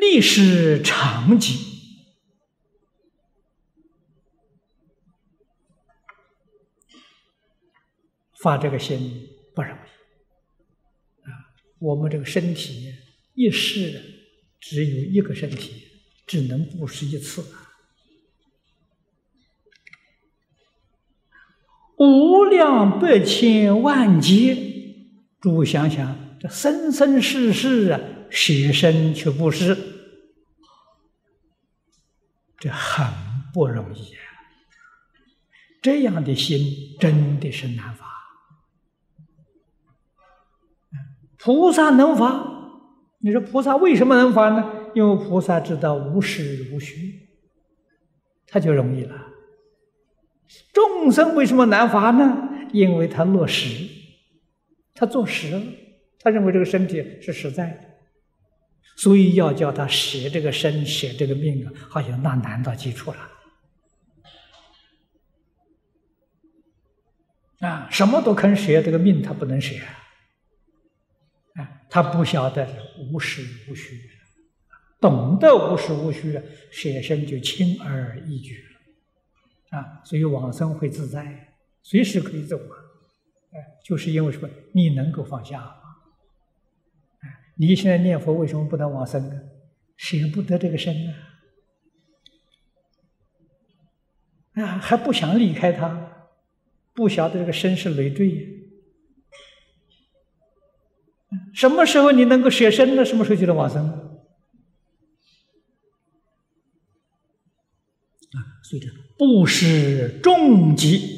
历史场景，发这个心不容易啊！我们这个身体一世只有一个身体，只能布施一次，无量百千万劫，诸想想，这生生世世啊！舍身去布施，这很不容易啊！这样的心真的是难发。菩萨能发，你说菩萨为什么能发呢？因为菩萨知道无实无虚，他就容易了。众生为什么难发呢？因为他落实，他做实了，他认为这个身体是实在的。所以要叫他舍这个身，舍这个命啊，好像那难到基础了啊！什么都肯舍，这个命他不能舍啊！他不晓得无实无虚，懂得无实无虚了，舍身就轻而易举了啊！所以往生会自在，随时可以走啊！哎，就是因为什么？你能够放下。你现在念佛为什么不能往生呢？舍不得这个身啊！啊，还不想离开他，不晓得这个身是累赘。什么时候你能够舍身呢？什么时候就能往生？啊，所以这布施重疾。